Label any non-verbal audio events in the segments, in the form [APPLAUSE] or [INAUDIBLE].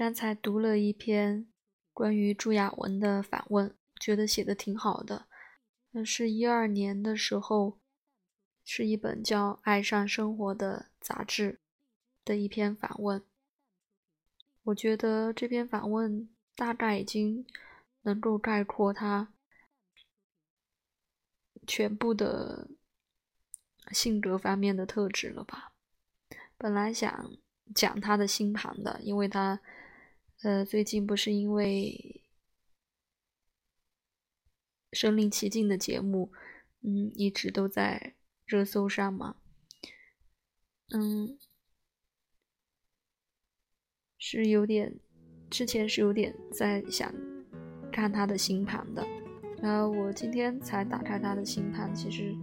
刚才读了一篇关于朱亚文的访问，觉得写的挺好的。那是一二年的时候，是一本叫《爱上生活》的杂志的一篇访问。我觉得这篇访问大概已经能够概括他全部的性格方面的特质了吧。本来想讲他的星盘的，因为他。呃，最近不是因为《身临其境》的节目，嗯，一直都在热搜上嘛，嗯，是有点，之前是有点在想看他的星盘的，然后我今天才打开他的星盘，其实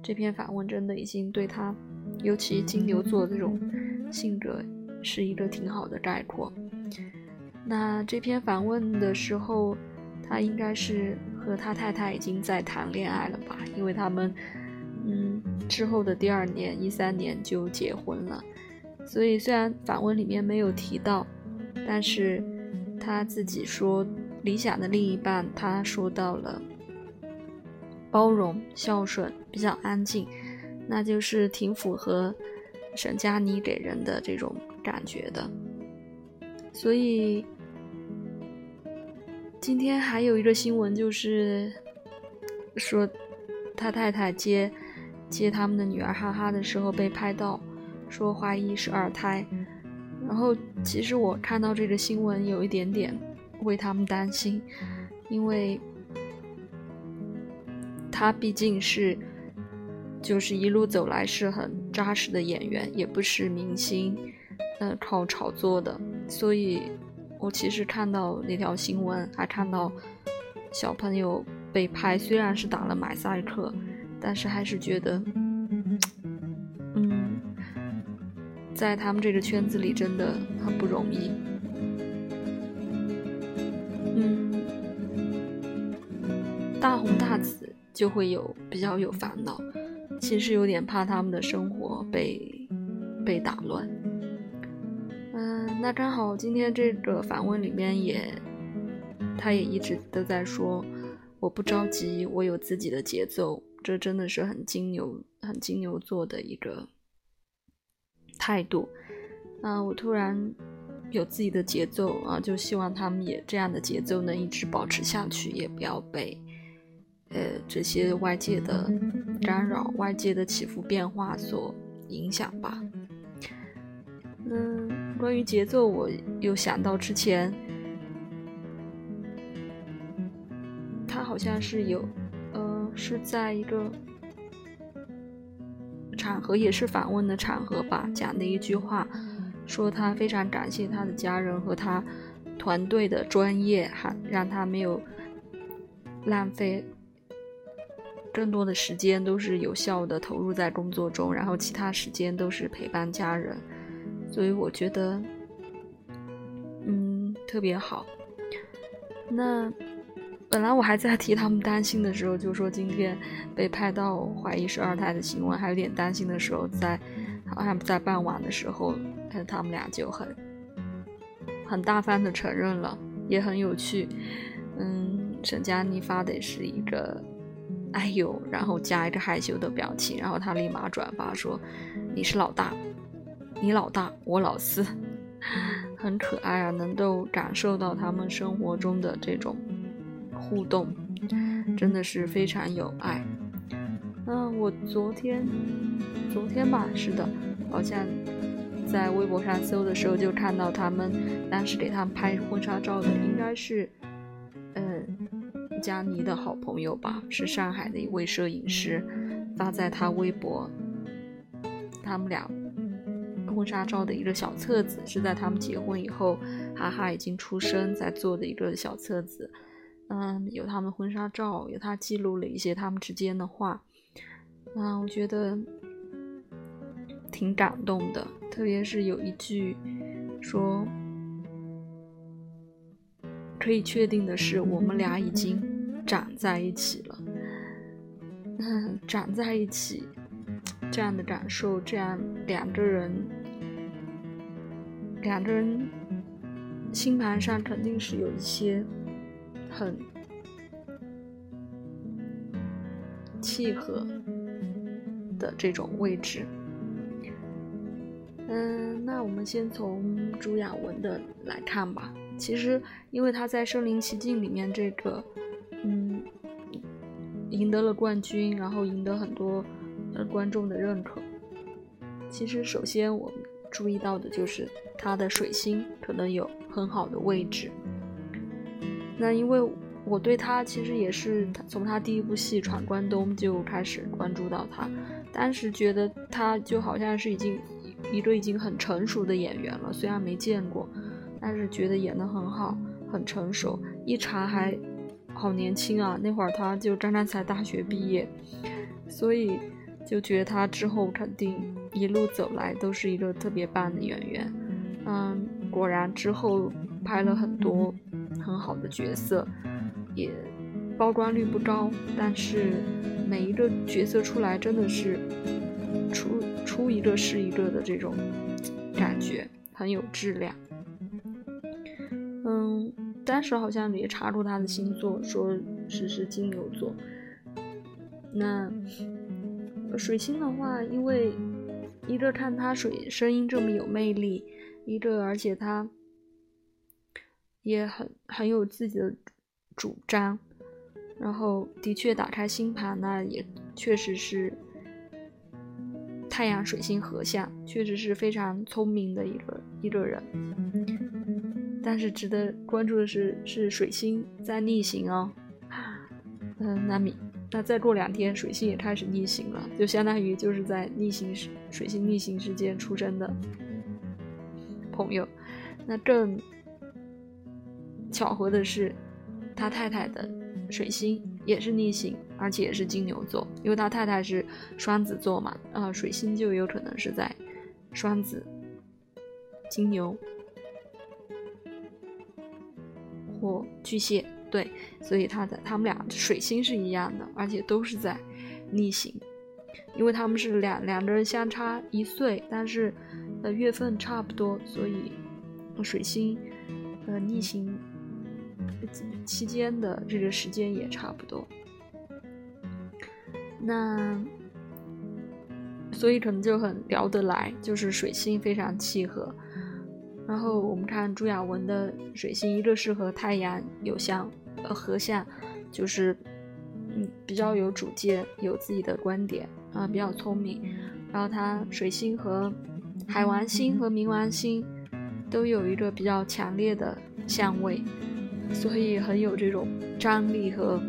这篇访问真的已经对他，尤其金牛座这种性格，是一个挺好的概括。那这篇访问的时候，他应该是和他太太已经在谈恋爱了吧？因为他们，嗯，之后的第二年，一三年就结婚了。所以虽然访问里面没有提到，但是他自己说理想的另一半，他说到了包容、孝顺、比较安静，那就是挺符合沈佳妮给人的这种感觉的。所以，今天还有一个新闻，就是说他太太接接他们的女儿哈哈的时候被拍到，说怀疑是二胎。然后，其实我看到这个新闻有一点点为他们担心，因为他毕竟是就是一路走来是很扎实的演员，也不是明星，呃，靠炒作的。所以，我其实看到那条新闻，还看到小朋友被拍，虽然是打了马赛克，但是还是觉得，嗯，在他们这个圈子里真的很不容易。嗯，大红大紫就会有比较有烦恼，其实有点怕他们的生活被被打乱。那刚好今天这个访问里面也，他也一直都在说，我不着急，我有自己的节奏，这真的是很金牛、很金牛座的一个态度。啊，我突然有自己的节奏啊，就希望他们也这样的节奏能一直保持下去，也不要被呃这些外界的干扰、外界的起伏变化所影响吧。嗯。关于节奏，我又想到之前，他好像是有，呃，是在一个场合，也是访问的场合吧，讲的一句话，说他非常感谢他的家人和他团队的专业，哈，让他没有浪费更多的时间，都是有效的投入在工作中，然后其他时间都是陪伴家人。所以我觉得，嗯，特别好。那本来我还在替他们担心的时候，就说今天被拍到怀疑是二胎的新闻，还有点担心的时候，在好像在傍晚的时候，他们俩就很很大方的承认了，也很有趣。嗯，沈佳妮发的是一个“哎呦”，然后加一个害羞的表情，然后他立马转发说：“你是老大。”你老大，我老四，[LAUGHS] 很可爱啊！能够感受到他们生活中的这种互动，真的是非常有爱。嗯，我昨天，昨天吧，是的，好像在微博上搜的时候就看到他们当时给他们拍婚纱照的，应该是，嗯，佳妮的好朋友吧，是上海的一位摄影师，发在他微博，他们俩。婚纱照的一个小册子，是在他们结婚以后，哈哈已经出生在做的一个小册子。嗯，有他们婚纱照，有他记录了一些他们之间的话。嗯，我觉得挺感动的，特别是有一句说：“可以确定的是，我们俩已经长在一起了。”嗯，长在一起这样的感受，这样两个人。两个人星盘上肯定是有一些很契合的这种位置。嗯，那我们先从朱亚文的来看吧。其实，因为他在《身临其境》里面这个，嗯，赢得了冠军，然后赢得很多呃观众的认可。其实，首先我注意到的就是他的水星可能有很好的位置。那因为我对他其实也是从他第一部戏《闯关东》就开始关注到他，当时觉得他就好像是已经。一个已经很成熟的演员了，虽然没见过，但是觉得演得很好，很成熟。一查还好年轻啊，那会儿他就刚刚才大学毕业，所以就觉得他之后肯定一路走来都是一个特别棒的演员。嗯，果然之后拍了很多很好的角色，也曝光率不高，但是每一个角色出来真的是出。出一个是一个的这种感觉很有质量。嗯，当时好像也查过他的星座，说是是金牛座。那水星的话，因为一个看他水声音这么有魅力，一个而且他也很很有自己的主张，然后的确打开星盘，那也确实是。太阳水星合相，确实是非常聪明的一个一个人。但是值得关注的是，是水星在逆行哦。[LAUGHS] 嗯，那米，那再过两天，水星也开始逆行了，就相当于就是在逆行时，水星逆行时间出生的朋友。那更巧合的是，他太太的水星。也是逆行，而且也是金牛座，因为他太太是双子座嘛，啊，水星就有可能是在双子、金牛或巨蟹，对，所以他的他们俩水星是一样的，而且都是在逆行，因为他们是两两个人相差一岁，但是呃月份差不多，所以水星呃逆行。期间的这个时间也差不多，那所以可能就很聊得来，就是水星非常契合。然后我们看朱亚文的水星，一个是和太阳有相呃合相，就是嗯比较有主见，有自己的观点啊，比较聪明。然后他水星和海王星和冥王星都有一个比较强烈的相位。所以很有这种张力和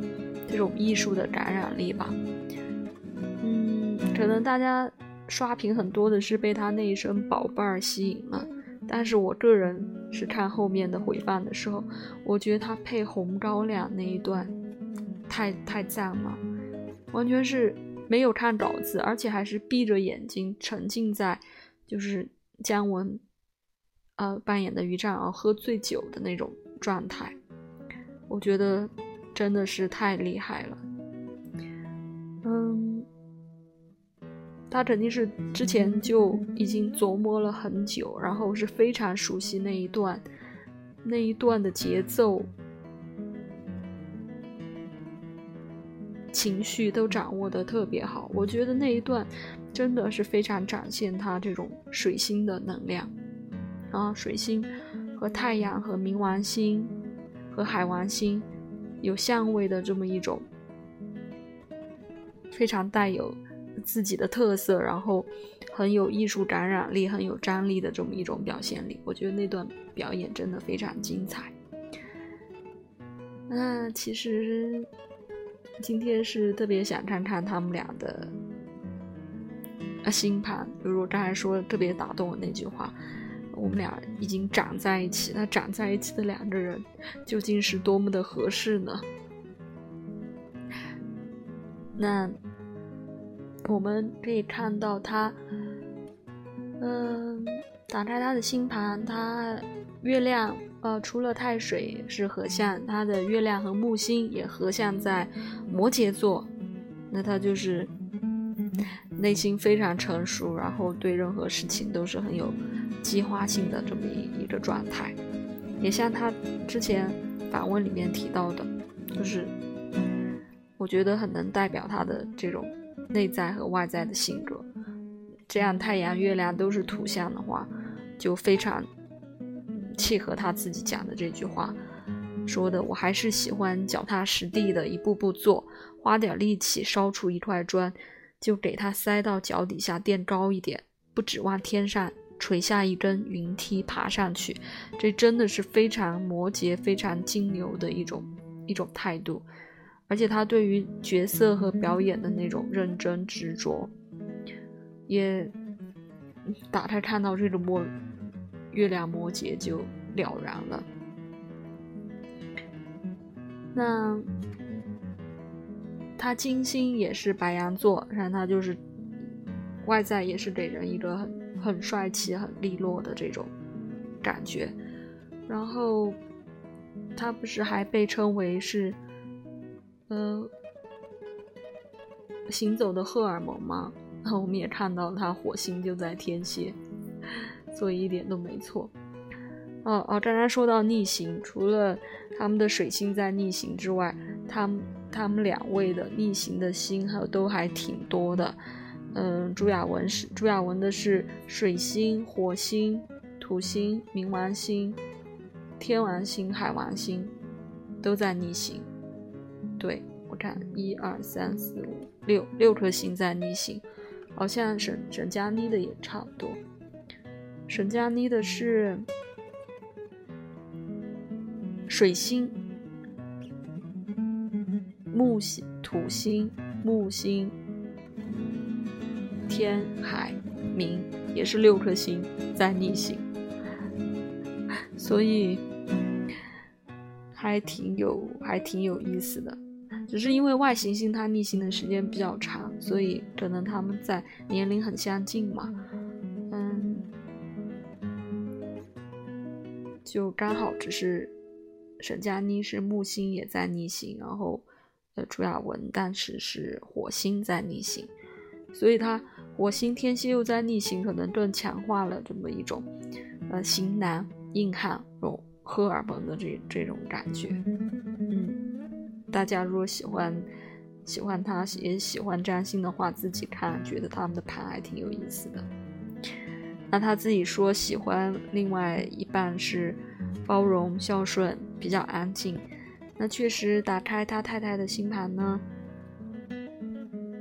这种艺术的感染力吧。嗯，可能大家刷屏很多的是被他那一声“宝贝儿”吸引了，但是我个人是看后面的回放的时候，我觉得他配红高粱那一段太太赞了，完全是没有看稿子，而且还是闭着眼睛沉浸在就是姜文呃扮演的于占鳌喝醉酒的那种状态。我觉得真的是太厉害了，他肯定是之前就已经琢磨了很久，然后是非常熟悉那一段，那一段的节奏、情绪都掌握的特别好。我觉得那一段真的是非常展现他这种水星的能量啊，水星和太阳和冥王星。和海王星有相位的这么一种非常带有自己的特色，然后很有艺术感染力、很有张力的这么一种表现力，我觉得那段表演真的非常精彩。那其实今天是特别想看看他们俩的星盘，比如我刚才说特别打动我那句话。我们俩已经长在一起，那长在一起的两个人究竟是多么的合适呢？那我们可以看到他，嗯，打开他的星盘，他月亮呃，除了太水是合相，他的月亮和木星也合相在摩羯座，那他就是内心非常成熟，然后对任何事情都是很有。计划性的这么一一个状态，也像他之前访问里面提到的，就是我觉得很能代表他的这种内在和外在的性格。这样太阳、月亮都是图像的话，就非常契合他自己讲的这句话说的：“我还是喜欢脚踏实地的一步步做，花点力气烧出一块砖，就给它塞到脚底下垫高一点，不指望天上。”垂下一根云梯爬上去，这真的是非常摩羯、非常金牛的一种一种态度，而且他对于角色和表演的那种认真执着，也打开看到这个摩月亮摩羯就了然了。那他金星也是白羊座，然后他就是外在也是给人一个很。很帅气、很利落的这种感觉，然后他不是还被称为是，呃，行走的荷尔蒙吗？然后我们也看到他火星就在天蝎，[LAUGHS] 所以一点都没错。哦哦，刚刚说到逆行，除了他们的水星在逆行之外，他们他们两位的逆行的星还有都还挺多的。嗯，朱亚文是朱亚文的是水星、火星、土星、冥王星、天王星、海王星都在逆行。对我看，一二三四五六六颗星在逆行，好像沈沈佳妮的也差不多。沈佳妮的是水星、木星、土星、木星。天海冥也是六颗星在逆行，所以还挺有还挺有意思的。只是因为外行星它逆行的时间比较长，所以可能他们在年龄很相近嘛，嗯，就刚好只是沈佳妮是木星也在逆行，然后呃朱亚文当时是火星在逆行，所以他。火星天蝎又在逆行，可能更强化了这么一种，呃，型男硬汉、这种荷尔蒙的这这种感觉。大家如果喜欢喜欢他，也喜欢占星的话，自己看，觉得他们的盘还挺有意思的。那他自己说喜欢另外一半是包容、孝顺、比较安静。那确实，打开他太太的星盘呢，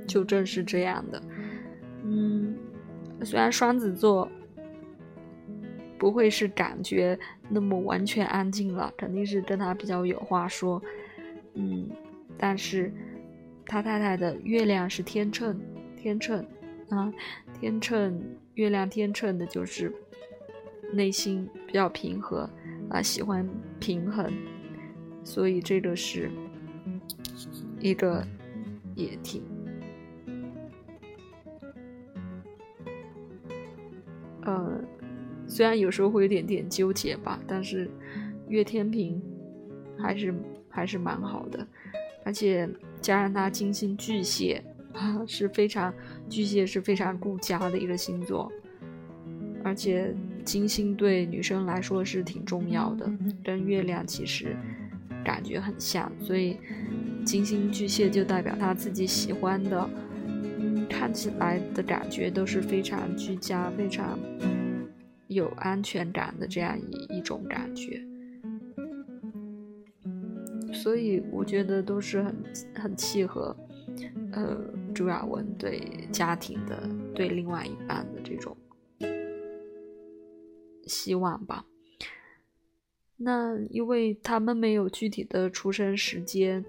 就正是这样的。嗯，虽然双子座不会是感觉那么完全安静了，肯定是跟他比较有话说。嗯，但是他太太的月亮是天秤，天秤啊，天秤月亮天秤的就是内心比较平和啊，喜欢平衡，所以这个是一个也挺。呃，虽然有时候会有点点纠结吧，但是月天平还是还是蛮好的，而且加上他金星巨蟹啊 [LAUGHS] 是非常巨蟹是非常顾家的一个星座，而且金星对女生来说是挺重要的，跟月亮其实感觉很像，所以金星巨蟹就代表他自己喜欢的。看起来的感觉都是非常居家、非常有安全感的这样一一种感觉，所以我觉得都是很很契合，呃，朱亚文对家庭的、对另外一半的这种希望吧。那因为他们没有具体的出生时间，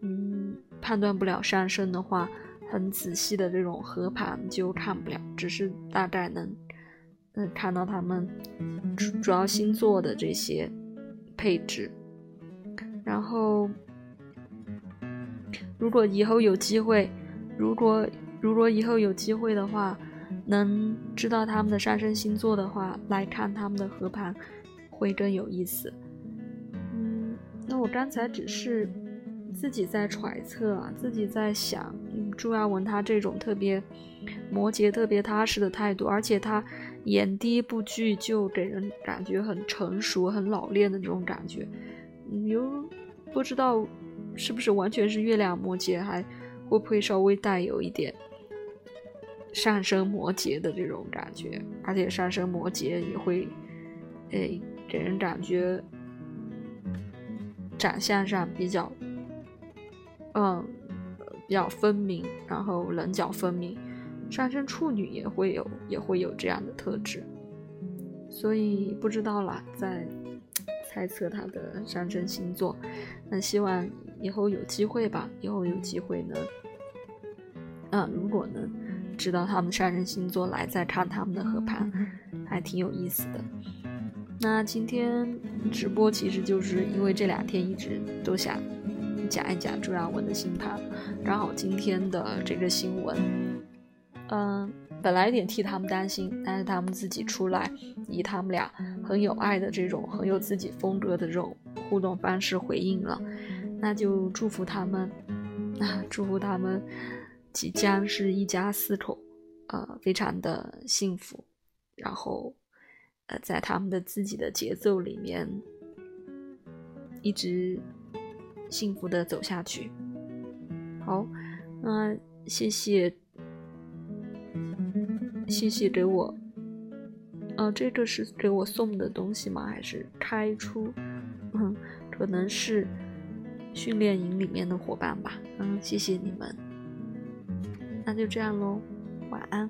嗯，判断不了上升的话。很仔细的这种合盘就看不了，只是大概能，嗯，看到他们主主要星座的这些配置。然后，如果以后有机会，如果如果以后有机会的话，能知道他们的上升星座的话，来看他们的合盘会更有意思。嗯，那我刚才只是。自己在揣测啊，自己在想，朱亚文他这种特别摩羯特别踏实的态度，而且他演第一部剧就给人感觉很成熟、很老练的这种感觉。你又不知道是不是完全是月亮摩羯，还会不会稍微带有一点上升摩羯的这种感觉？而且上升摩羯也会，诶，给人感觉长相上比较，嗯。比较分明，然后棱角分明，上升处女也会有，也会有这样的特质，所以不知道啦，在猜测他的上升星座。那希望以后有机会吧，以后有机会呢，嗯，如果能知道他们上升星座来再看他们的合盘，还挺有意思的。那今天直播其实就是因为这两天一直都想。讲一讲朱亚文的星盘，刚好今天的这个新闻，嗯，本来有点替他们担心，但是他们自己出来，以他们俩很有爱的这种、很有自己风格的这种互动方式回应了，那就祝福他们，啊，[LAUGHS] 祝福他们即将是一家四口，呃，非常的幸福，然后，呃，在他们的自己的节奏里面，一直。幸福的走下去。好，那谢谢，谢谢给我，呃，这个是给我送的东西吗？还是开出？嗯，可能是训练营里面的伙伴吧。嗯，谢谢你们。那就这样喽，晚安。